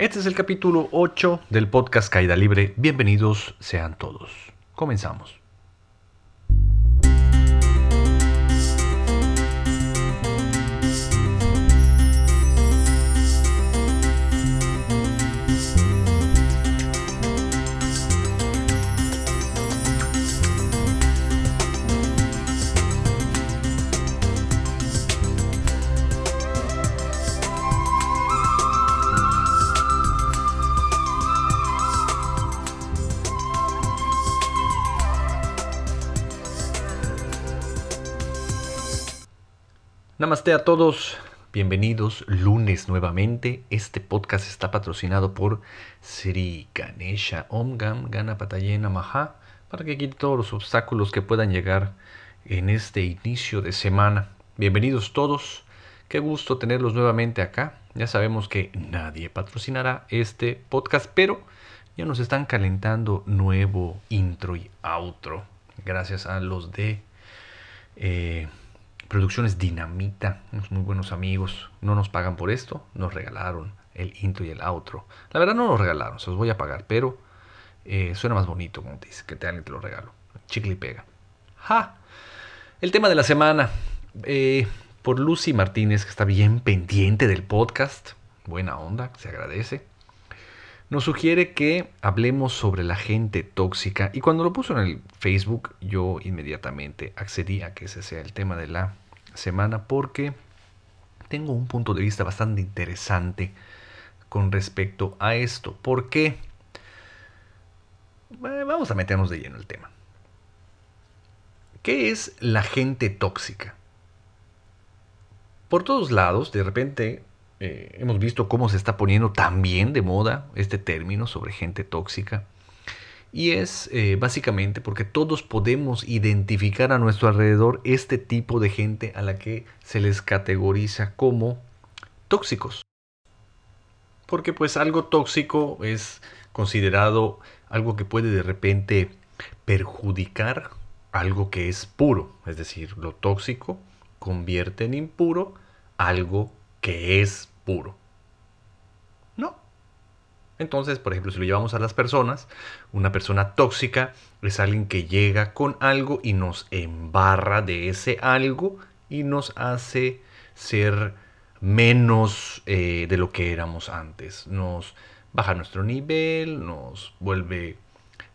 Este es el capítulo 8 del podcast Caída Libre. Bienvenidos sean todos. Comenzamos. Namaste a todos, bienvenidos lunes nuevamente. Este podcast está patrocinado por Sri Ganesha Om Gam Ganapatayena Maha para que quite todos los obstáculos que puedan llegar en este inicio de semana. Bienvenidos todos, qué gusto tenerlos nuevamente acá. Ya sabemos que nadie patrocinará este podcast, pero ya nos están calentando nuevo intro y outro. Gracias a los de... Eh, Producciones Dinamita, muy buenos amigos. No nos pagan por esto, nos regalaron el intro y el outro. La verdad no nos regalaron, se los voy a pagar, pero eh, suena más bonito como te dice, que te, alguien te lo regalo. Chicle y pega. El tema de la semana. Eh, por Lucy Martínez, que está bien pendiente del podcast. Buena onda, se agradece nos sugiere que hablemos sobre la gente tóxica y cuando lo puso en el Facebook yo inmediatamente accedí a que ese sea el tema de la semana porque tengo un punto de vista bastante interesante con respecto a esto. ¿Por qué? Vamos a meternos de lleno el tema. ¿Qué es la gente tóxica? Por todos lados, de repente eh, hemos visto cómo se está poniendo también de moda este término sobre gente tóxica. Y es eh, básicamente porque todos podemos identificar a nuestro alrededor este tipo de gente a la que se les categoriza como tóxicos. Porque pues algo tóxico es considerado algo que puede de repente perjudicar algo que es puro. Es decir, lo tóxico convierte en impuro algo que es No. Entonces, por ejemplo, si lo llevamos a las personas, una persona tóxica es alguien que llega con algo y nos embarra de ese algo y nos hace ser menos eh, de lo que éramos antes. Nos baja nuestro nivel, nos vuelve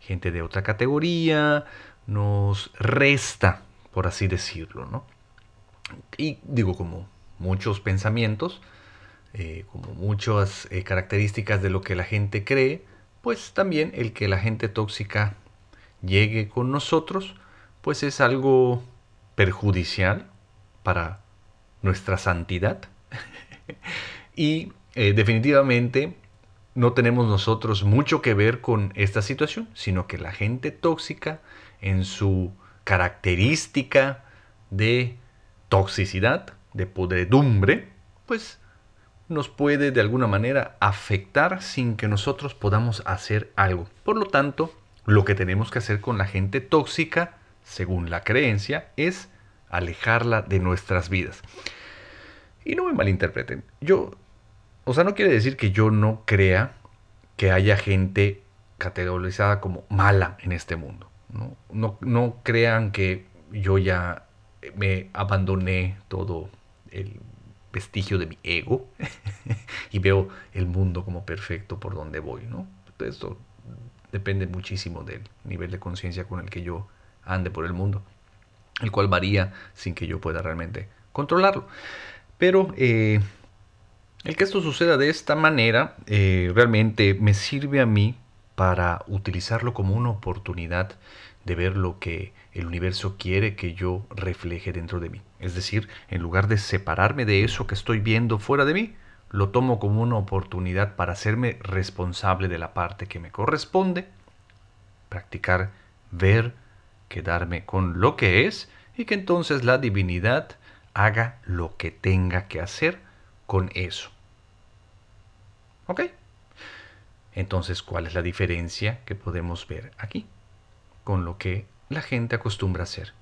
gente de otra categoría, nos resta, por así decirlo, ¿no? Y digo, como muchos pensamientos, eh, como muchas eh, características de lo que la gente cree, pues también el que la gente tóxica llegue con nosotros, pues es algo perjudicial para nuestra santidad. y eh, definitivamente no tenemos nosotros mucho que ver con esta situación, sino que la gente tóxica en su característica de toxicidad, de podredumbre, pues nos puede de alguna manera afectar sin que nosotros podamos hacer algo. Por lo tanto, lo que tenemos que hacer con la gente tóxica, según la creencia, es alejarla de nuestras vidas. Y no me malinterpreten, yo, o sea, no quiere decir que yo no crea que haya gente categorizada como mala en este mundo. No, no, no crean que yo ya me abandoné todo el vestigio de mi ego y veo el mundo como perfecto por donde voy, ¿no? Esto depende muchísimo del nivel de conciencia con el que yo ande por el mundo, el cual varía sin que yo pueda realmente controlarlo. Pero eh, el que esto suceda de esta manera eh, realmente me sirve a mí para utilizarlo como una oportunidad de ver lo que el universo quiere que yo refleje dentro de mí. Es decir, en lugar de separarme de eso que estoy viendo fuera de mí, lo tomo como una oportunidad para hacerme responsable de la parte que me corresponde, practicar, ver, quedarme con lo que es y que entonces la divinidad haga lo que tenga que hacer con eso. ¿Ok? Entonces, ¿cuál es la diferencia que podemos ver aquí? con lo que la gente acostumbra hacer.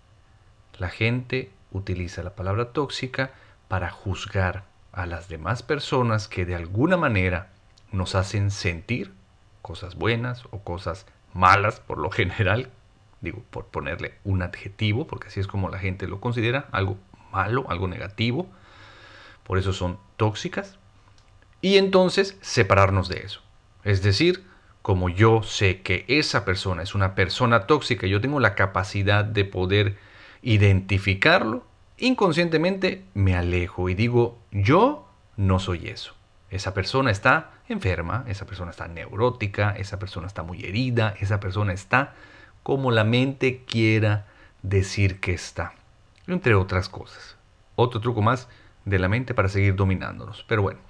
La gente utiliza la palabra tóxica para juzgar a las demás personas que de alguna manera nos hacen sentir cosas buenas o cosas malas por lo general, digo, por ponerle un adjetivo, porque así es como la gente lo considera, algo malo, algo negativo, por eso son tóxicas, y entonces separarnos de eso. Es decir, como yo sé que esa persona es una persona tóxica, yo tengo la capacidad de poder identificarlo, inconscientemente me alejo y digo, yo no soy eso. Esa persona está enferma, esa persona está neurótica, esa persona está muy herida, esa persona está como la mente quiera decir que está, entre otras cosas. Otro truco más de la mente para seguir dominándonos. Pero bueno,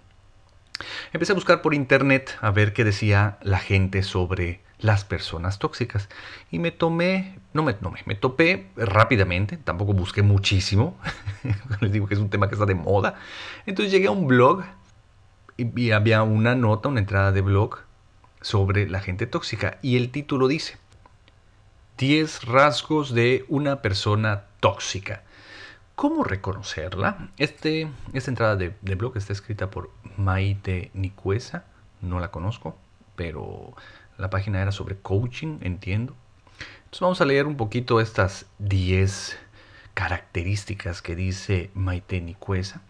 empecé a buscar por internet a ver qué decía la gente sobre las personas tóxicas. Y me tomé, no me tomé, me topé rápidamente, tampoco busqué muchísimo. Les digo que es un tema que está de moda. Entonces llegué a un blog y, había una nota, una entrada de blog sobre la gente tóxica. Y el título dice, 10 rasgos de una persona tóxica. ¿Cómo reconocerla? Este, esta entrada de, blog está escrita por Maite Nicuesa, no la conozco, pero la página era sobre coaching, entiendo. Entonces vamos a leer un poquito estas 10 características que dice Maite Nicuesa.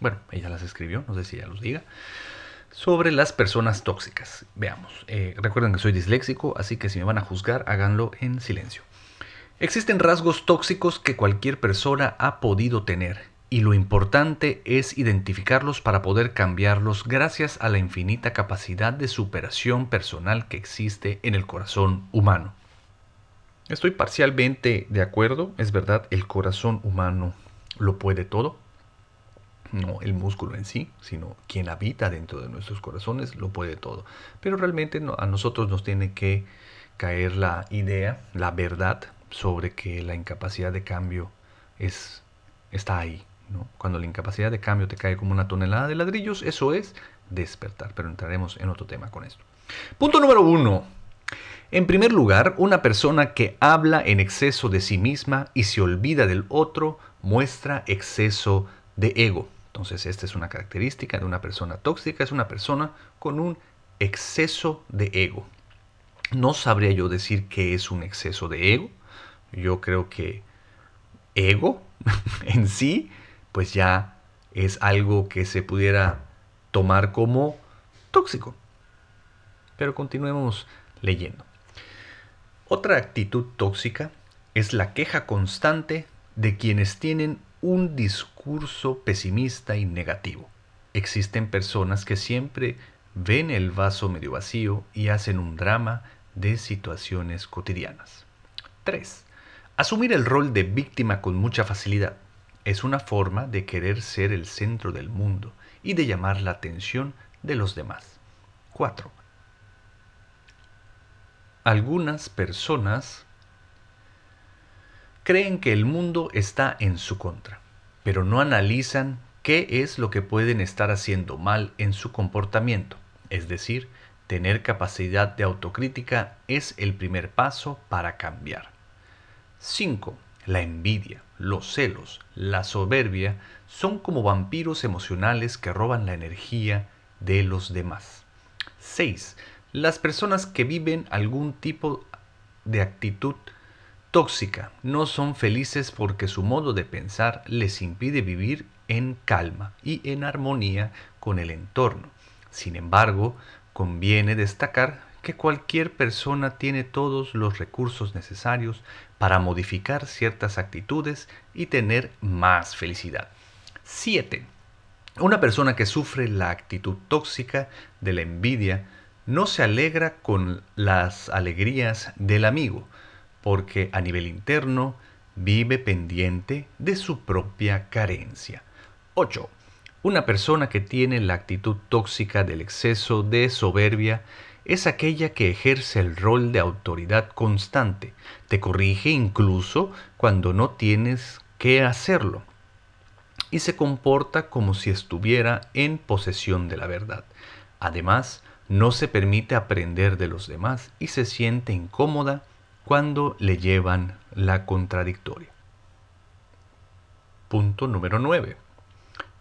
Bueno, ella las escribió, no sé si ella los diga. Sobre las personas tóxicas. Veamos. Eh, recuerden que soy disléxico, así que si me van a juzgar, háganlo en silencio. Existen rasgos tóxicos que cualquier persona ha podido tener y lo importante es identificarlos para poder cambiarlos gracias a la infinita capacidad de superación personal que existe en el corazón humano. Estoy parcialmente de acuerdo, es verdad, el corazón humano lo puede todo, no el músculo en sí, sino quien habita dentro de nuestros corazones lo puede todo. Pero realmente a nosotros nos tiene que caer la idea, la verdad sobre que la incapacidad de cambio es, está ahí. Cuando la incapacidad de cambio te cae como una tonelada de ladrillos, eso es despertar. Pero entraremos en otro tema con esto. Punto número uno. En primer lugar, una persona que habla en exceso de sí misma y se olvida del otro muestra exceso de ego. Entonces, esta es una característica de una persona tóxica, es una persona con un exceso de ego. No sabría yo decir qué es un exceso de ego. Yo creo que ego en sí, pues ya es algo que se pudiera tomar como tóxico. Pero continuemos leyendo. Otra actitud tóxica es la queja constante de quienes tienen un discurso pesimista y negativo. Existen personas que siempre ven el vaso medio vacío y hacen un drama de situaciones cotidianas. 3. Asumir el rol de víctima con mucha facilidad es una forma de querer ser el centro del mundo y de llamar la atención de los demás. 4. Algunas personas creen que el mundo está en su contra, pero no analizan qué es lo que pueden estar haciendo mal en su comportamiento. Es decir, tener capacidad de autocrítica es el primer paso para cambiar. 5. La envidia, los celos, la soberbia son como vampiros emocionales que roban la energía de los demás. 6. Las personas que viven algún tipo de actitud tóxica, no son felices porque su modo de pensar les impide vivir en calma y en armonía con el entorno. Sin embargo, conviene destacar que cualquier persona tiene todos los recursos necesarios para modificar ciertas actitudes y tener más felicidad. 7. Una persona que sufre la actitud tóxica de la envidia no se alegra con las alegrías del amigo, porque a nivel interno vive pendiente de su propia carencia. 8. Una persona que tiene la actitud tóxica del exceso de soberbia es aquella que ejerce el rol de autoridad constante, te corrige incluso cuando no tienes que hacerlo, y se comporta como si estuviera en posesión de la verdad. Además, no se permite aprender de los demás y se siente incómoda cuando le llevan la contradictoria. Punto número 9.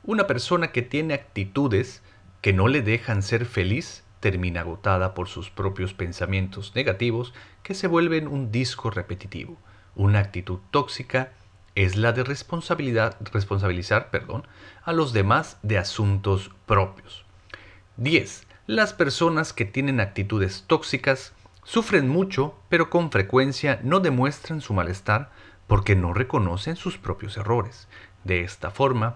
Una persona que tiene actitudes que no le dejan ser feliz termina agotada por sus propios pensamientos negativos que se vuelven un disco repetitivo. Una actitud tóxica es la de responsabilidad, responsabilizar perdón, a los demás de asuntos propios. 10. Las personas que tienen actitudes tóxicas sufren mucho, pero con frecuencia no demuestran su malestar porque no reconocen sus propios errores. De esta forma,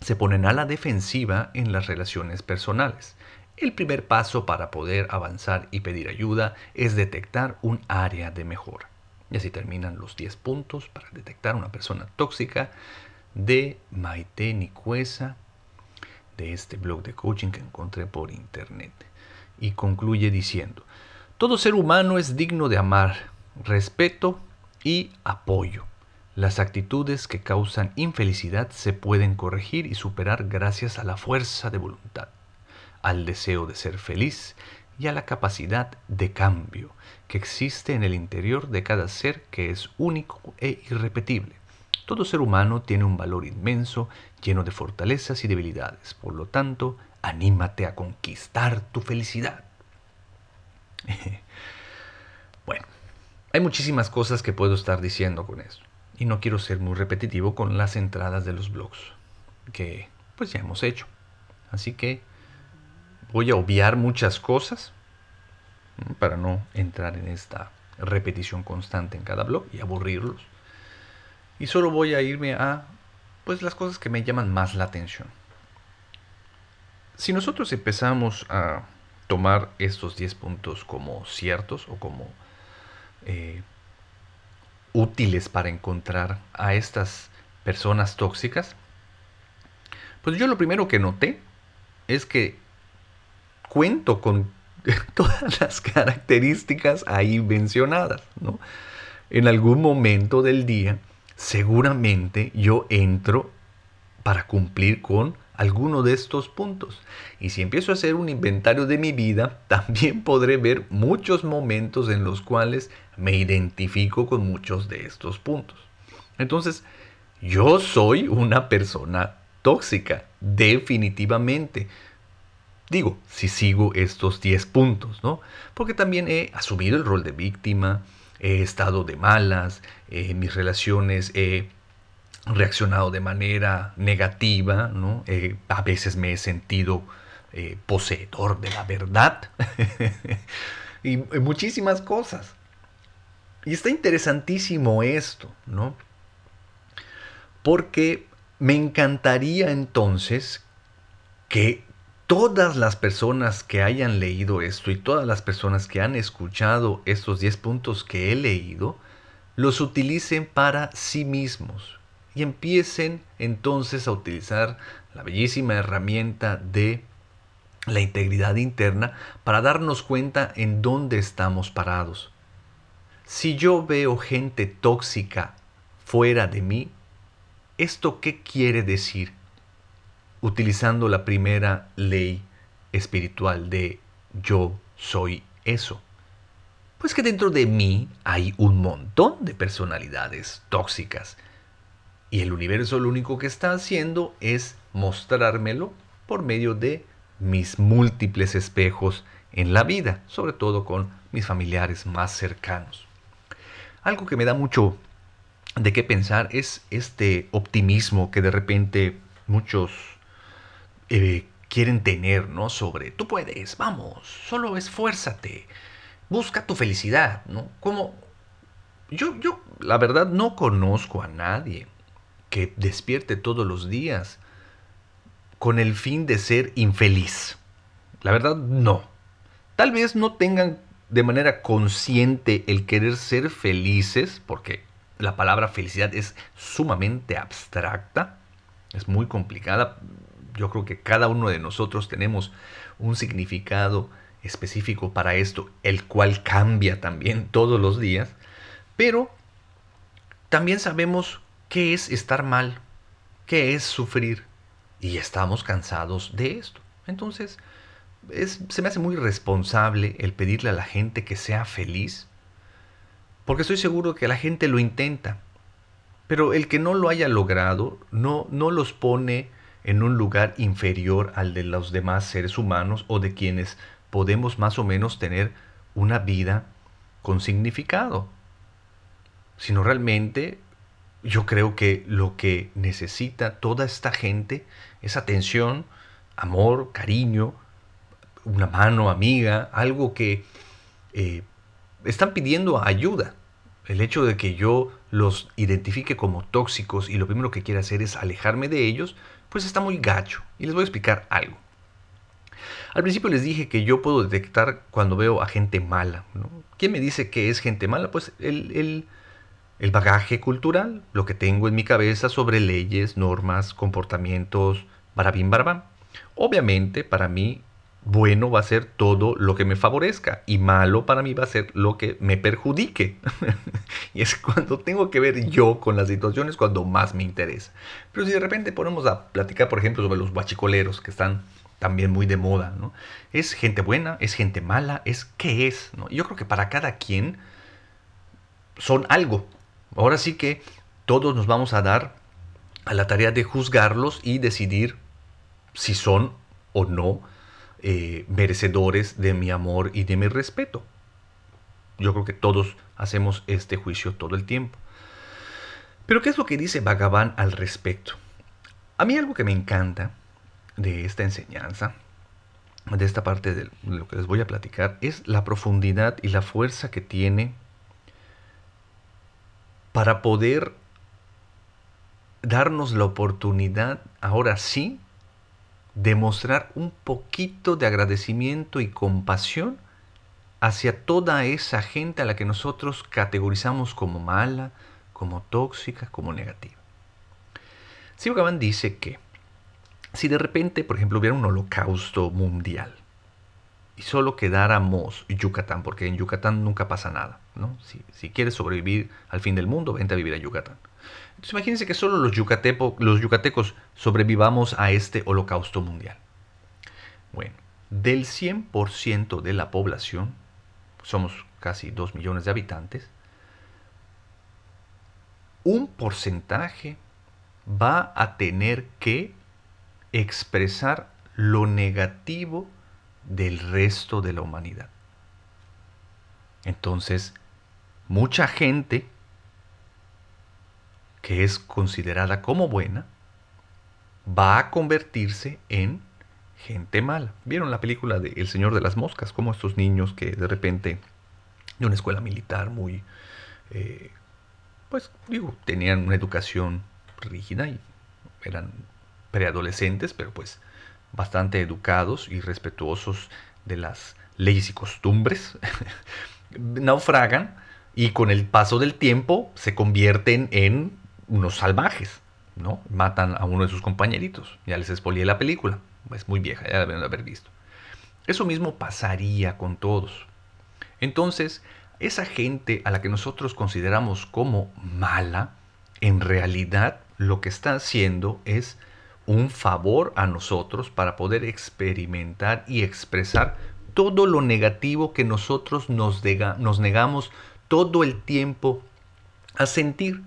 se ponen a la defensiva en las relaciones personales. El primer paso para poder avanzar y pedir ayuda es detectar un área de mejora. Y así terminan los 10 puntos para detectar una persona tóxica de Maite Nicuesa, de este blog de coaching que encontré por internet. Y concluye diciendo, todo ser humano es digno de amar, respeto y apoyo. Las actitudes que causan infelicidad se pueden corregir y superar gracias a la fuerza de voluntad, al deseo de ser feliz y a la capacidad de cambio que existe en el interior de cada ser que es único e irrepetible. Todo ser humano tiene un valor inmenso, lleno de fortalezas y debilidades. Por lo tanto, anímate a conquistar tu felicidad. bueno, hay muchísimas cosas que puedo estar diciendo con eso y no quiero ser muy repetitivo con las entradas de los blogs que pues ya hemos hecho. Así que voy a obviar muchas cosas para no entrar en esta repetición constante en cada blog y aburrirlos. Y solo voy a irme a pues las cosas que me llaman más la atención. Si nosotros empezamos a tomar estos 10 puntos como ciertos o como eh, útiles para encontrar a estas personas tóxicas? Pues yo lo primero que noté es que cuento con todas las características ahí mencionadas, ¿no? En algún momento del día, seguramente yo entro para cumplir con alguno de estos puntos. Y si empiezo a hacer un inventario de mi vida, también podré ver muchos momentos en los cuales me identifico con muchos de estos puntos. Entonces, yo soy una persona tóxica, definitivamente. Digo, si sigo estos 10 puntos, ¿no? Porque también he asumido el rol de víctima, he estado de malas, en mis relaciones he reaccionado de manera negativa, ¿no? Eh, a veces me he sentido eh, poseedor de la verdad y, muchísimas cosas. Y está interesantísimo esto, ¿no? Porque me encantaría entonces que todas las personas que hayan leído esto y todas las personas que han escuchado estos 10 puntos que he leído, los utilicen para sí mismos, y empiecen entonces a utilizar la bellísima herramienta de la integridad interna para darnos cuenta en dónde estamos parados. Si yo veo gente tóxica fuera de mí, ¿esto qué quiere decir? Utilizando la primera ley espiritual de yo soy eso. Pues que dentro de mí hay un montón de personalidades tóxicas y el universo lo único que está haciendo es mostrármelo por medio de mis múltiples espejos en la vida, sobre todo con mis familiares más cercanos. Algo que me da mucho de qué pensar es este optimismo que de repente muchos eh, quieren tener, ¿no? Sobre, tú puedes, vamos, solo esfuérzate, busca tu felicidad, ¿no? Como yo, yo, la verdad, no conozco a nadie que despierte todos los días con el fin de ser infeliz. La verdad, no. Tal vez no tengan de manera consciente el querer ser felices, porque la palabra felicidad es sumamente abstracta, es muy complicada. Yo creo que cada uno de nosotros tenemos un significado específico para esto, el cual cambia también todos los días, pero también sabemos ¿Qué es estar mal? ¿Qué es sufrir? Y estamos cansados de esto. Entonces, se me hace muy responsable el pedirle a la gente que sea feliz, porque estoy seguro que la gente lo intenta, pero el que no lo haya logrado no, no los pone en un lugar inferior al de los demás seres humanos o de quienes podemos más o menos tener una vida con significado. Sino realmente yo creo que lo que necesita toda esta gente es atención, amor, cariño, una mano amiga, algo que eh, están pidiendo ayuda. El hecho de que yo los identifique como tóxicos y lo primero que quiero hacer es alejarme de ellos, pues está muy gacho. Y les voy a explicar algo. Al principio les dije que yo puedo detectar cuando veo a gente mala. ¿Quién me dice que es gente mala? Pues el, el, bagaje cultural, lo que tengo en mi cabeza sobre leyes, normas, comportamientos, barabín, barabán. Obviamente, para mí, bueno va a ser todo lo que me favorezca y malo para mí va a ser lo que me perjudique. y es cuando tengo que ver yo con las situaciones cuando más me interesa. Pero si de repente ponemos a platicar, por ejemplo, sobre los guachicoleros que están también muy de moda, ¿no? ¿Es gente buena? ¿Es gente mala? ¿Es qué es? ¿no? Yo creo que para cada quien son algo. Ahora sí que todos nos vamos a dar a la tarea de juzgarlos y decidir si son o no eh, merecedores de mi amor y de mi respeto. Yo creo que todos hacemos este juicio todo el tiempo. Pero ¿qué es lo que dice Bhagavan al respecto? A mí algo que me encanta de esta enseñanza, de esta parte de lo que les voy a platicar, es la profundidad y la fuerza que tiene para poder darnos la oportunidad, ahora sí, de mostrar un poquito de agradecimiento y compasión hacia toda esa gente a la que nosotros categorizamos como mala, como tóxica, como negativa. Sivagavan dice que si de repente, por ejemplo, hubiera un holocausto mundial y solo quedáramos Yucatán, porque en Yucatán nunca pasa nada, ¿no? Si, si quieres sobrevivir al fin del mundo, vente a vivir a Yucatán. Entonces imagínense que solo los, los yucatecos sobrevivamos a este holocausto mundial. Bueno, del 100% de la población, somos casi 2 millones de habitantes, un porcentaje va a tener que expresar lo negativo del resto de la humanidad. Entonces, mucha gente que es considerada como buena va a convertirse en gente mala. ¿Vieron la película de El Señor de las Moscas? Como estos niños que de repente de una escuela militar muy, eh, pues digo, tenían una educación rígida y eran preadolescentes, pero pues bastante educados y respetuosos de las leyes y costumbres, naufragan y con el paso del tiempo se convierten en unos salvajes, ¿no? Matan a uno de sus compañeritos. Ya les expolié la película, es muy vieja, ya la deben haber visto. Eso mismo pasaría con todos. Entonces, esa gente a la que nosotros consideramos como mala, en realidad lo que está haciendo es un favor a nosotros para poder experimentar y expresar todo lo negativo que nosotros nos, nos negamos todo el tiempo a sentir.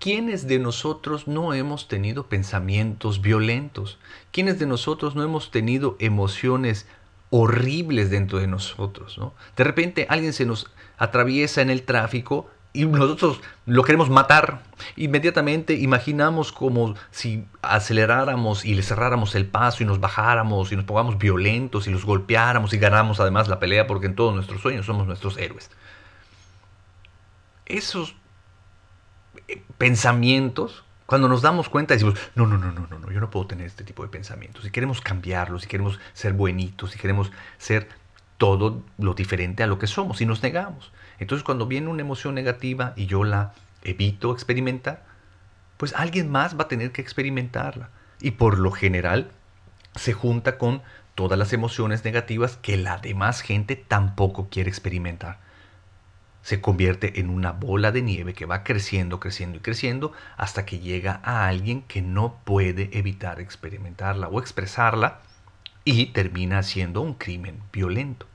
¿Quiénes de nosotros no hemos tenido pensamientos violentos? ¿Quiénes de nosotros no hemos tenido emociones horribles dentro de nosotros? ¿no? De repente alguien se nos atraviesa en el tráfico y nosotros lo queremos matar. Inmediatamente imaginamos como si aceleráramos y le cerráramos el paso y nos bajáramos y nos pongamos violentos y los golpeáramos y ganamos además la pelea porque en todos nuestros sueños somos nuestros héroes. Esos pensamientos, cuando nos damos cuenta decimos, no, no, no, no, no, yo no puedo tener este tipo de pensamientos. Si queremos cambiarlos, si queremos ser buenitos, si queremos ser todo lo diferente a lo que somos y nos negamos. Entonces cuando viene una emoción negativa y yo la evito experimentar, pues alguien más va a tener que experimentarla. Y por lo general se junta con todas las emociones negativas que la demás gente tampoco quiere experimentar. Se convierte en una bola de nieve que va creciendo, creciendo y creciendo hasta que llega a alguien que no puede evitar experimentarla o expresarla y termina siendo un crimen violento.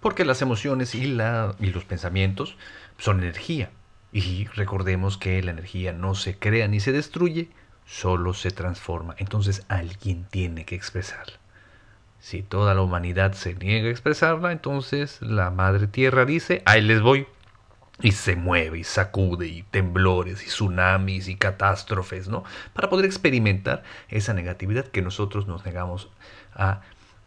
Porque las emociones y, la, y los pensamientos son energía. Y recordemos que la energía no se crea ni se destruye, solo se transforma. Entonces alguien tiene que expresarla. Si toda la humanidad se niega a expresarla, entonces la Madre Tierra dice, ahí les voy. Y se mueve y sacude y temblores y tsunamis y catástrofes, ¿no? Para poder experimentar esa negatividad que nosotros nos negamos a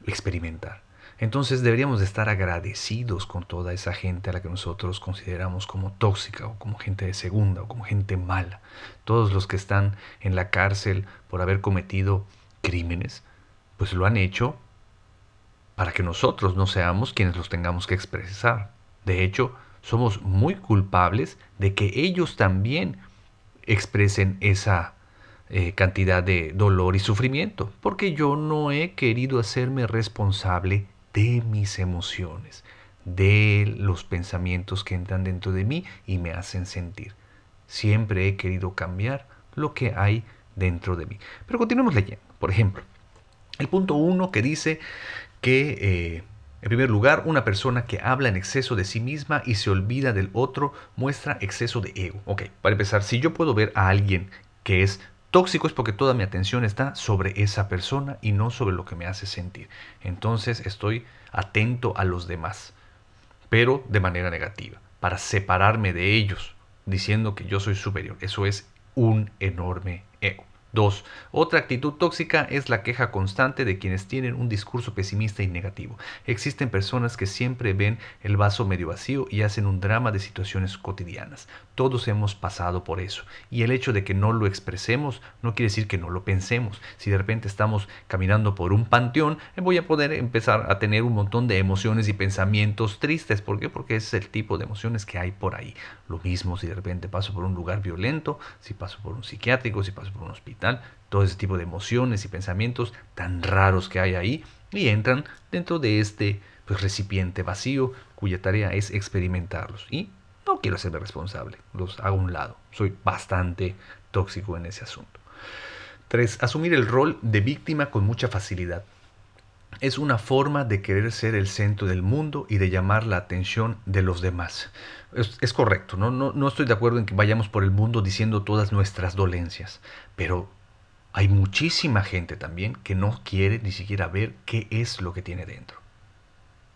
experimentar. Entonces deberíamos de estar agradecidos con toda esa gente a la que nosotros consideramos como tóxica o como gente de segunda o como gente mala. Todos los que están en la cárcel por haber cometido crímenes, pues lo han hecho para que nosotros no seamos quienes los tengamos que expresar. De hecho, somos muy culpables de que ellos también expresen esa eh, cantidad de dolor y sufrimiento, porque yo no he querido hacerme responsable de mis emociones, de los pensamientos que entran dentro de mí y me hacen sentir. Siempre he querido cambiar lo que hay dentro de mí. Pero continuemos leyendo. Por ejemplo, el punto 1 que dice que, eh, en primer lugar, una persona que habla en exceso de sí misma y se olvida del otro muestra exceso de ego. Ok, para empezar, si yo puedo ver a alguien que es tóxico es porque toda mi atención está sobre esa persona y no sobre lo que me hace sentir. Entonces estoy atento a los demás, pero de manera negativa, para separarme de ellos, diciendo que yo soy superior. Eso es un enorme ego. 2. Otra actitud tóxica es la queja constante de quienes tienen un discurso pesimista y negativo. Existen personas que siempre ven el vaso medio vacío y hacen un drama de situaciones cotidianas. Todos hemos pasado por eso. Y el hecho de que no lo expresemos no quiere decir que no lo pensemos. Si de repente estamos caminando por un panteón, voy a poder empezar a tener un montón de emociones y pensamientos tristes. ¿Por qué? Porque es el tipo de emociones que hay por ahí. Lo mismo si de repente paso por un lugar violento, si paso por un psiquiátrico, si paso por un hospital todo ese tipo de emociones y pensamientos tan raros que hay ahí y entran dentro de este pues, recipiente vacío cuya tarea es experimentarlos. Y no quiero hacerme responsable, los hago a un lado. Soy bastante tóxico en ese asunto. 3. Asumir el rol de víctima con mucha facilidad. Es una forma de querer ser el centro del mundo y de llamar la atención de los demás. Es, correcto, ¿no? No, no estoy de acuerdo en que vayamos por el mundo diciendo todas nuestras dolencias, pero hay muchísima gente también que no quiere ni siquiera ver qué es lo que tiene dentro.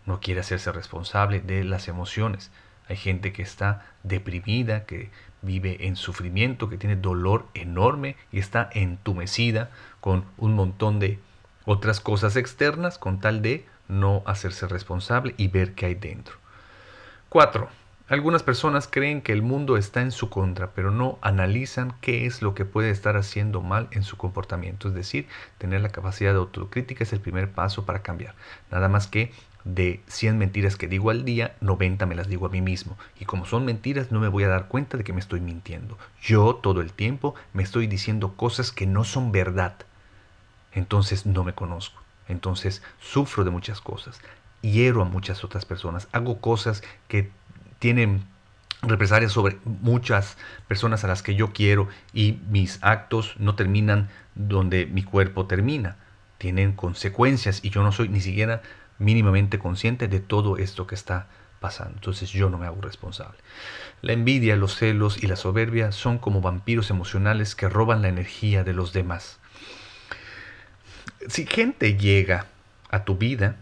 No quiere hacerse responsable de las emociones. Hay gente que está deprimida, que vive en sufrimiento, que tiene dolor enorme y está entumecida con un montón de otras cosas externas con tal de no hacerse responsable y ver qué hay dentro. 4. Algunas personas creen que el mundo está en su contra, pero no analizan qué es lo que puede estar haciendo mal en su comportamiento. Es decir, tener la capacidad de autocrítica es el primer paso para cambiar. Nada más que de 100 mentiras que digo al día, 90 me las digo a mí mismo. Y como son mentiras, no me voy a dar cuenta de que me estoy mintiendo. Yo todo el tiempo me estoy diciendo cosas que no son verdad. Entonces no me conozco. Entonces sufro de muchas cosas. Hiero a muchas otras personas. Hago cosas que tienen represalias sobre muchas personas a las que yo quiero y mis actos no terminan donde mi cuerpo termina. Tienen consecuencias y yo no soy ni siquiera mínimamente consciente de todo esto que está pasando. Entonces yo no me hago responsable. La envidia, los celos y la soberbia son como vampiros emocionales que roban la energía de los demás. Si gente llega a tu vida,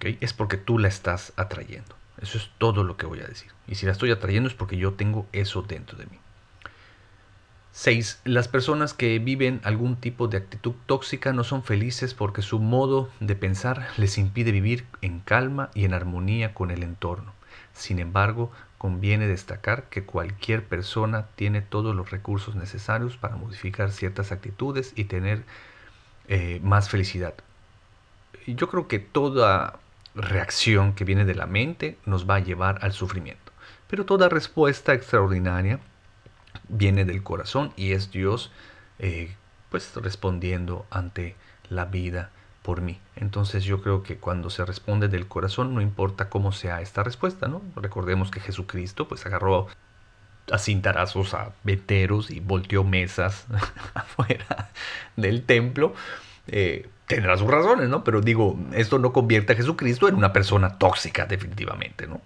es porque tú la estás atrayendo. Eso es todo lo que voy a decir. Y si la estoy atrayendo es porque yo tengo eso dentro de mí. 6. Las personas que viven algún tipo de actitud tóxica no son felices porque su modo de pensar les impide vivir en calma y en armonía con el entorno. Sin embargo, conviene destacar que cualquier persona tiene todos los recursos necesarios para modificar ciertas actitudes y tener eh, más felicidad. Yo creo que toda reacción que viene de la mente nos va a llevar al sufrimiento. Pero toda respuesta extraordinaria viene del corazón y es Dios eh, pues respondiendo ante la vida por mí. Entonces yo creo que cuando se responde del corazón no importa cómo sea esta respuesta, ¿no? Recordemos que Jesucristo pues agarró a cintarazos a veteros y volteó mesas afuera del templo. Eh, tendrá sus razones, ¿no? Pero digo, esto no convierte a Jesucristo en una persona tóxica, definitivamente, ¿no?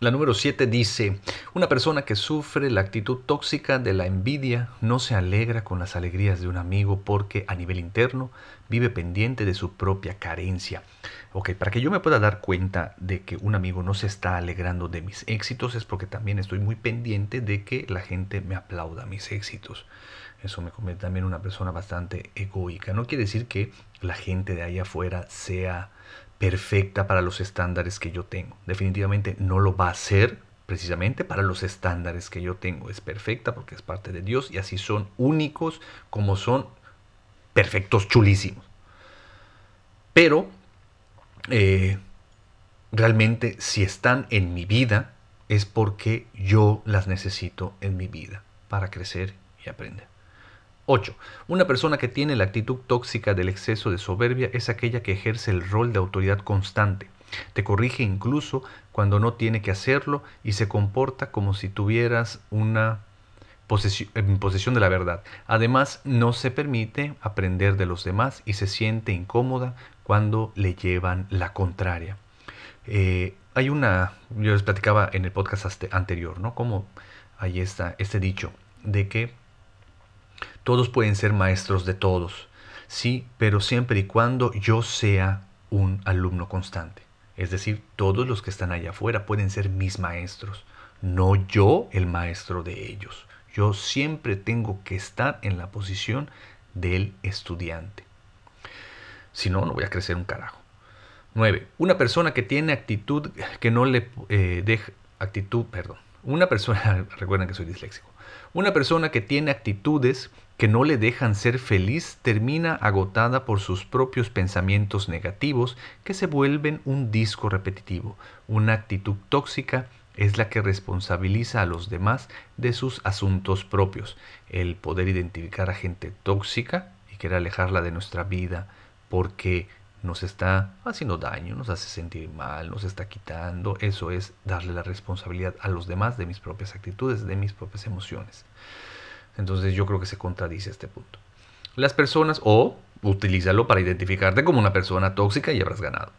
La número 7 dice, una persona que sufre la actitud tóxica de la envidia no se alegra con las alegrías de un amigo porque a nivel interno vive pendiente de su propia carencia. Ok, para que yo me pueda dar cuenta de que un amigo no se está alegrando de mis éxitos es porque también estoy muy pendiente de que la gente me aplauda mis éxitos. Eso me convierte también en una persona bastante egoica. No quiere decir que la gente de ahí afuera sea perfecta para los estándares que yo tengo. Definitivamente no lo va a ser precisamente para los estándares que yo tengo. Es perfecta porque es parte de Dios y así son únicos como son perfectos, chulísimos. Pero eh, realmente si están en mi vida es porque yo las necesito en mi vida para crecer y aprender. 8. Una persona que tiene la actitud tóxica del exceso de soberbia es aquella que ejerce el rol de autoridad constante. Te corrige incluso cuando no tiene que hacerlo y se comporta como si tuvieras una posesión, posesión de la verdad. Además, no se permite aprender de los demás y se siente incómoda cuando le llevan la contraria. Eh, hay una, yo les platicaba en el podcast anterior, ¿no? Como ahí está este dicho de que todos pueden ser maestros de todos, sí, pero siempre y cuando yo sea un alumno constante. Es decir, todos los que están allá afuera pueden ser mis maestros, no yo el maestro de ellos. Yo siempre tengo que estar en la posición del estudiante. Si no, no voy a crecer un carajo. 9. Una persona que tiene actitud que no le eh, deja actitud, perdón. Una persona, recuerden que soy disléxico. Una persona que tiene actitudes que no le dejan ser feliz termina agotada por sus propios pensamientos negativos que se vuelven un disco repetitivo. Una actitud tóxica es la que responsabiliza a los demás de sus asuntos propios. El poder identificar a gente tóxica y querer alejarla de nuestra vida porque nos está haciendo daño, nos hace sentir mal, nos está quitando. Eso es darle la responsabilidad a los demás de mis propias actitudes, de mis propias emociones. Entonces yo creo que se contradice este punto. Las personas, o utilízalo para identificarte como una persona tóxica y habrás ganado.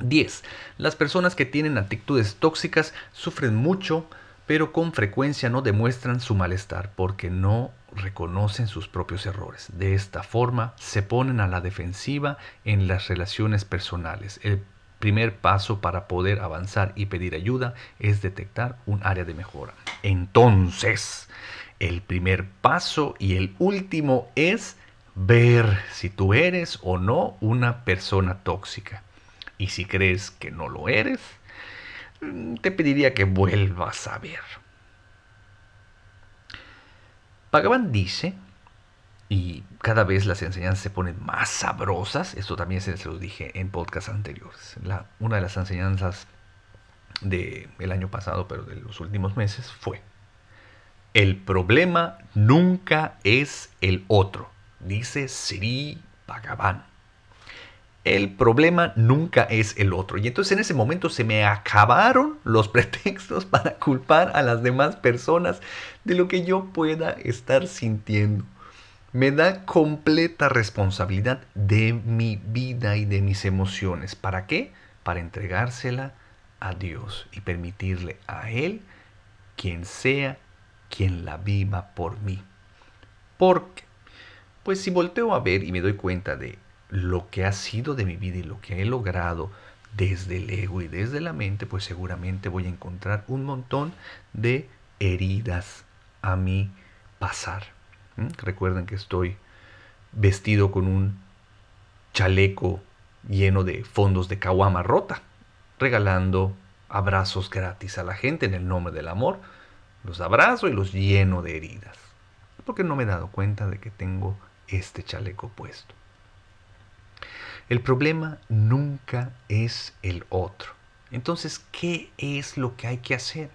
10. Las personas que tienen actitudes tóxicas sufren mucho, pero con frecuencia no demuestran su malestar porque no reconocen sus propios errores. De esta forma se ponen a la defensiva en las relaciones personales. El primer paso para poder avanzar y pedir ayuda es detectar un área de mejora. Entonces, el primer paso y el último es ver si tú eres o no una persona tóxica. Y si crees que no lo eres, mm, te pediría que vuelvas a ver. Pagaban dice, y cada vez las enseñanzas se ponen más sabrosas, esto también se los dije en podcasts anteriores. una de las enseñanzas del año pasado, pero de los últimos meses, fue, el problema nunca es el otro, dice Sri Bhagavan. El problema nunca es el otro. Y entonces en ese momento se me acabaron los pretextos para culpar a las demás personas de lo que yo pueda estar sintiendo. Me da completa responsabilidad de mi vida y de mis emociones. ¿Para qué? Para entregársela a Dios y permitirle a Él, quien sea quien la viva por mí. Porque, pues si volteo a ver y me doy cuenta de lo que ha sido de mi vida y lo que he logrado desde el ego y desde la mente, pues seguramente voy a encontrar un montón de heridas a mi pasar. Recuerden que estoy vestido con un chaleco lleno de fondos de caguama rota, regalando abrazos gratis a la gente en el nombre del amor, los abrazo y los lleno de heridas. Porque no me he dado cuenta de que tengo este chaleco puesto. El problema nunca es el otro. Entonces, ¿qué es lo que hay que hacer?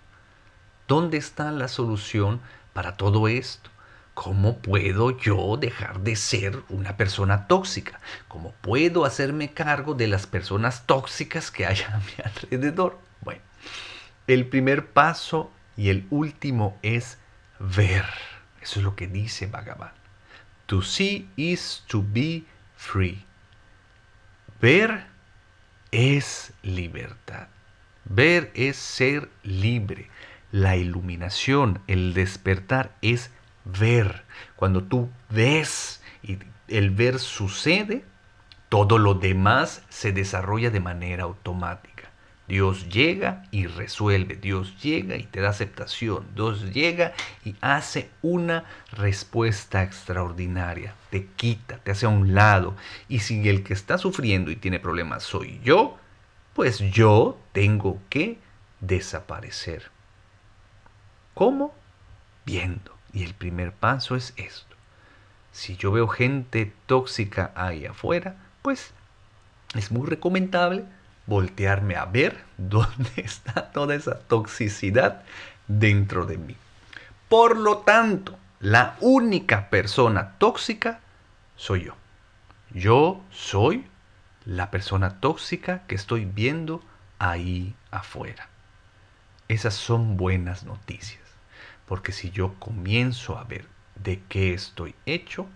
¿Dónde está la solución para todo esto? ¿Cómo puedo yo dejar de ser una persona tóxica? ¿Cómo puedo hacerme cargo de las personas tóxicas que hay a mi alrededor? Bueno, el primer paso y el último es ver. Eso es lo que dice Bhagavan. To see is to be free. Ver es libertad. Ver es ser libre. La iluminación, el despertar es ver. Cuando tú ves y el ver sucede, todo lo demás se desarrolla de manera automática. Dios llega y resuelve, Dios llega y te da aceptación, Dios llega y hace una respuesta extraordinaria, te quita, te hace a un lado. Y si el que está sufriendo y tiene problemas soy yo, pues yo tengo que desaparecer. ¿Cómo? Viendo. Y el primer paso es esto. Si yo veo gente tóxica ahí afuera, pues es muy recomendable voltearme a ver dónde está toda esa toxicidad dentro de mí. Por lo tanto, la única persona tóxica soy yo. Yo soy la persona tóxica que estoy viendo ahí afuera. Esas son buenas noticias, porque si yo comienzo a ver de qué estoy hecho,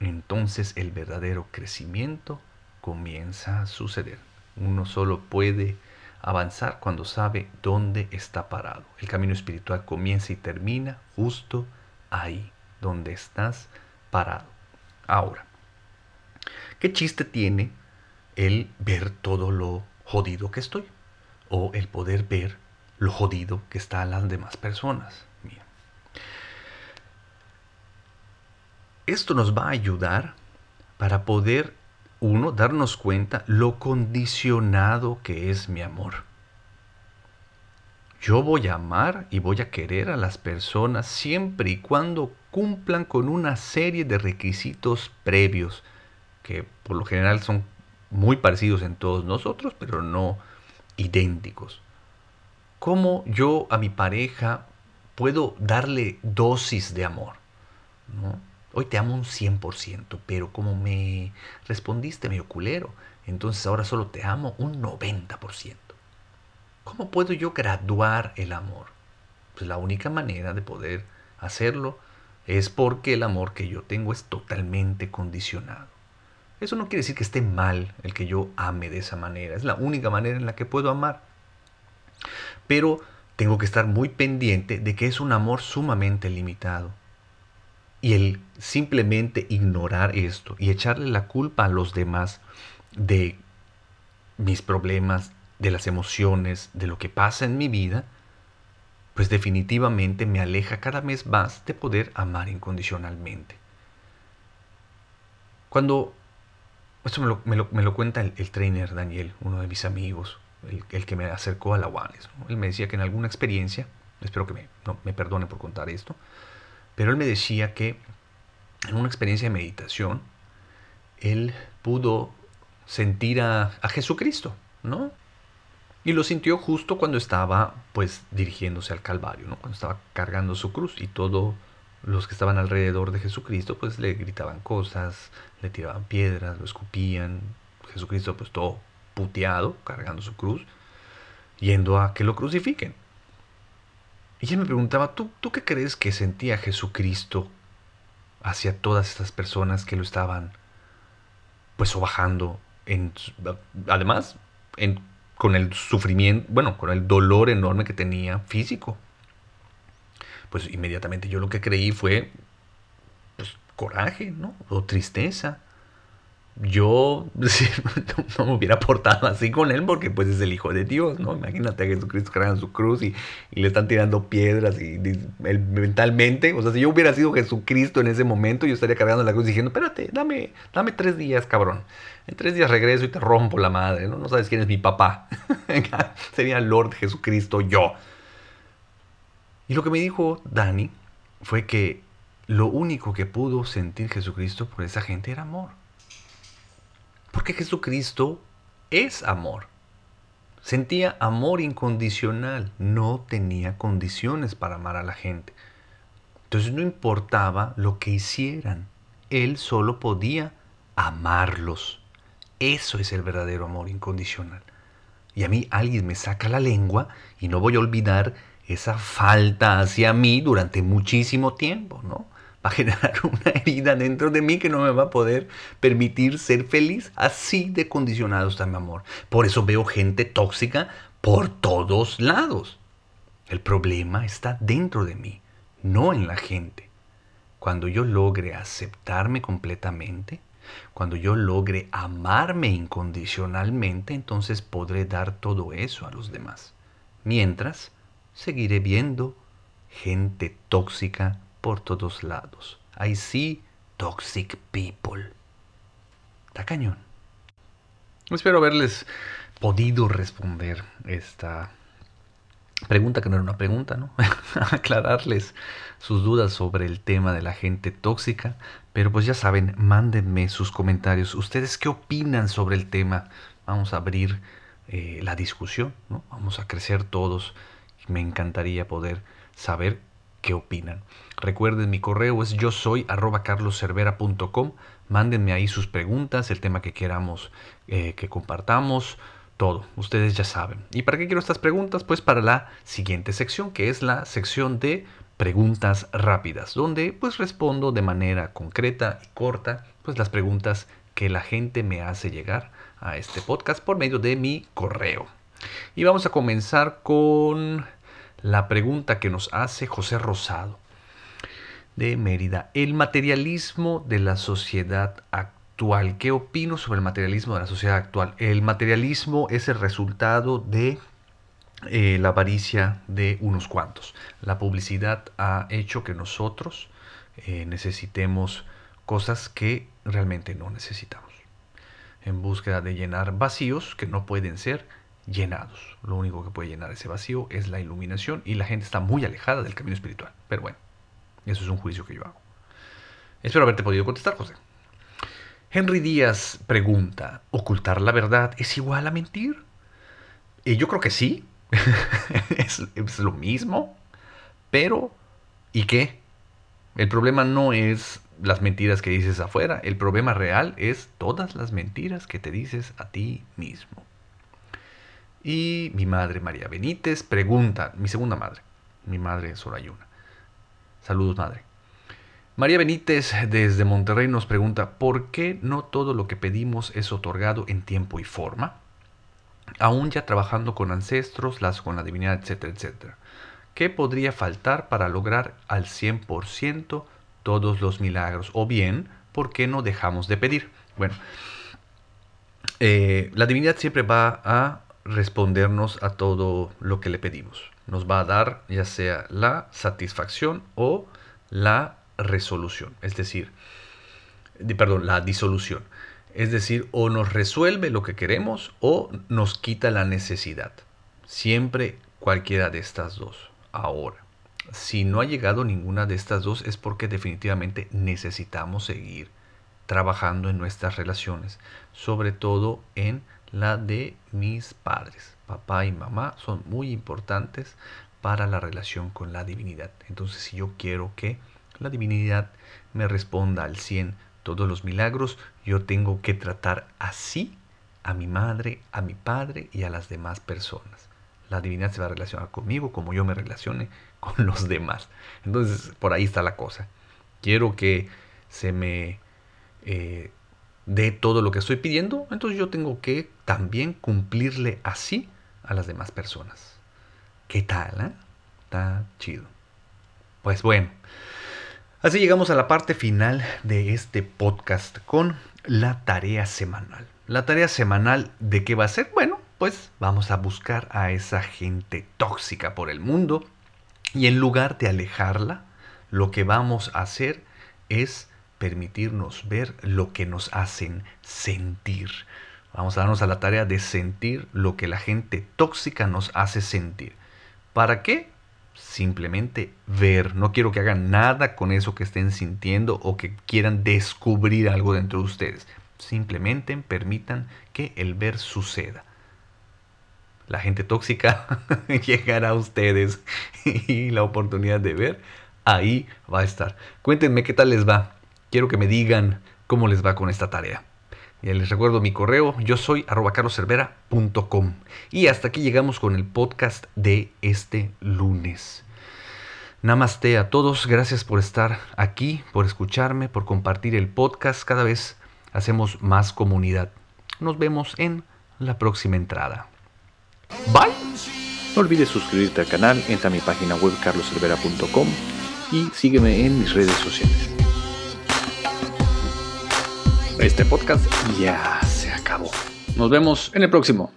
entonces el verdadero crecimiento comienza a suceder. Uno solo puede avanzar cuando sabe dónde está parado. El camino espiritual comienza y termina justo ahí, donde estás parado. Ahora, ¿qué chiste tiene el ver todo lo jodido que estoy? O el poder ver lo jodido que están las demás personas. Esto nos va a ayudar para poder, uno, darnos cuenta lo condicionado que es mi amor. Yo voy a amar y voy a querer a las personas siempre y cuando cumplan con una serie de requisitos previos, que por lo general son muy parecidos en todos nosotros, pero no idénticos. ¿Cómo yo a mi pareja puedo darle dosis de amor? ¿no? Hoy te amo un 100%, pero como me respondiste medio culero, entonces ahora solo te amo un 90%. ¿Cómo puedo yo graduar el amor? Pues la única manera de poder hacerlo es porque el amor que yo tengo es totalmente condicionado. Eso no quiere decir que esté mal el que yo ame de esa manera. Es la única manera en la que puedo amar. Pero tengo que estar muy pendiente de que es un amor sumamente limitado. Y el simplemente ignorar esto y echarle la culpa a los demás de mis problemas, de las emociones, de lo que pasa en mi vida, pues definitivamente me aleja cada vez más de poder amar incondicionalmente. Cuando, esto me lo, cuenta el, trainer Daniel, uno de mis amigos, el, que me acercó a la Wallace. Él me decía que en alguna experiencia, espero que me, me perdone por contar esto, pero él me decía que en una experiencia de meditación, él pudo sentir a, Jesucristo, ¿no? Y lo sintió justo cuando estaba, pues, dirigiéndose al Calvario, ¿no? Cuando estaba cargando su cruz y todos los que estaban alrededor de Jesucristo, pues, le gritaban cosas, le tiraban piedras, lo escupían. Jesucristo, pues, todo puteado, cargando su cruz, yendo a que lo crucifiquen. Y él me preguntaba, ¿tú, ¿tú qué crees que sentía Jesucristo hacia todas estas personas que lo estaban pues bajando en, además en, con el sufrimiento, bueno, con el dolor enorme que tenía físico. Pues inmediatamente yo lo que creí fue pues, coraje, ¿no? O tristeza yo no me hubiera portado así con él porque pues es el Hijo de Dios, ¿no? Imagínate a Jesucristo cargando su cruz y, le están tirando piedras y, mentalmente, o sea, si yo hubiera sido Jesucristo en ese momento, yo estaría cargando la cruz diciendo, espérate, dame, dame tres días, cabrón. En tres días regreso y te rompo la madre, ¿no? No sabes quién es mi papá. Sería Lord Jesucristo yo. Y lo que me dijo Dani fue que lo único que pudo sentir Jesucristo por esa gente era amor. Porque Jesucristo es amor. Sentía amor incondicional, no tenía condiciones para amar a la gente. Entonces no importaba lo que hicieran, Él solo podía amarlos. Eso es el verdadero amor incondicional. Y a mí alguien me saca la lengua y no voy a olvidar esa falta hacia mí durante muchísimo tiempo, ¿no? Va a generar una herida dentro de mí que no me va a poder permitir ser feliz. Así de condicionado está mi amor. Por eso veo gente tóxica por todos lados. El problema está dentro de mí, no en la gente. Cuando yo logre aceptarme completamente, cuando yo logre amarme incondicionalmente, entonces podré dar todo eso a los demás. Mientras, seguiré viendo gente tóxica por todos lados. I see toxic people. Está cañón. Espero haberles podido responder esta pregunta que no era una pregunta, ¿no? Aclararles sus dudas sobre el tema de la gente tóxica. Pero pues ya saben, mándenme sus comentarios. ¿Ustedes qué opinan sobre el tema? Vamos a abrir eh, la discusión, ¿no? Vamos a crecer todos. Me encantaría poder saber qué opinan. Recuerden, mi correo es yo soy arroba carloscervera.com. Mándenme ahí sus preguntas, el tema que queramos eh, que compartamos, todo. Ustedes ya saben. ¿Y para qué quiero estas preguntas? Pues para la siguiente sección, que es la sección de preguntas rápidas, donde pues respondo de manera concreta y corta pues las preguntas que la gente me hace llegar a este podcast por medio de mi correo. Y vamos a comenzar con la pregunta que nos hace José Rosado de Mérida. El materialismo de la sociedad actual. ¿Qué opino sobre el materialismo de la sociedad actual? El materialismo es el resultado de eh, la avaricia de unos cuantos. La publicidad ha hecho que nosotros eh, necesitemos cosas que realmente no necesitamos. En búsqueda de llenar vacíos que no pueden ser llenados. Lo único que puede llenar ese vacío es la iluminación y la gente está muy alejada del camino espiritual. Pero bueno, eso es un juicio que yo hago. Espero haberte podido contestar, José. Henry Díaz pregunta, ¿ocultar la verdad es igual a mentir? Y yo creo que sí. es, es lo mismo. Pero, ¿y qué? El problema no es las mentiras que dices afuera. El problema real es todas las mentiras que te dices a ti mismo. Y mi madre María Benítez pregunta, mi segunda madre, mi madre Sorayuna. Saludos madre. María Benítez desde Monterrey nos pregunta, ¿por qué no todo lo que pedimos es otorgado en tiempo y forma? Aún ya trabajando con ancestros, las con la divinidad, etcétera, etcétera. ¿Qué podría faltar para lograr al 100% todos los milagros? O bien, ¿por qué no dejamos de pedir? Bueno, eh, la divinidad siempre va a respondernos a todo lo que le pedimos. Nos va a dar ya sea la satisfacción o la resolución, es decir, perdón, la disolución. Es decir, o nos resuelve lo que queremos o nos quita la necesidad. Siempre cualquiera de estas dos. Ahora, si no ha llegado ninguna de estas dos es porque definitivamente necesitamos seguir trabajando en nuestras relaciones, sobre todo en la de mis padres. Papá y mamá son muy importantes para la relación con la divinidad. Entonces, si yo quiero que la divinidad me responda al 100 todos los milagros, yo tengo que tratar así a mi madre, a mi padre y a las demás personas. La divinidad se va a relacionar conmigo como yo me relacione con los demás. Entonces, por ahí está la cosa. Quiero que se me eh, de todo lo que estoy pidiendo, entonces yo tengo que también cumplirle así a las demás personas. ¿Qué tal? Eh? Está chido. Pues bueno, así llegamos a la parte final de este podcast con la tarea semanal. La tarea semanal de qué va a ser? Bueno, pues vamos a buscar a esa gente tóxica por el mundo y en lugar de alejarla, lo que vamos a hacer es permitirnos ver lo que nos hacen sentir. Vamos a darnos a la tarea de sentir lo que la gente tóxica nos hace sentir. ¿Para qué? Simplemente ver. No quiero que hagan nada con eso que estén sintiendo o que quieran descubrir algo dentro de ustedes. Simplemente permitan que el ver suceda. La gente tóxica llegará a ustedes y la oportunidad de ver ahí va a estar. Cuéntenme qué tal les va quiero que me digan cómo les va con esta tarea. Ya les recuerdo mi correo, yo soy arroba. Y hasta aquí llegamos con el podcast de este lunes. Namaste a todos, gracias por estar aquí, por escucharme, por compartir el podcast. Cada vez hacemos más comunidad. Nos vemos en la próxima entrada. Bye. No olvides suscribirte al canal, entra a mi página web carloservera.com y sígueme en mis redes sociales. Este podcast ya se acabó. Nos vemos en el próximo.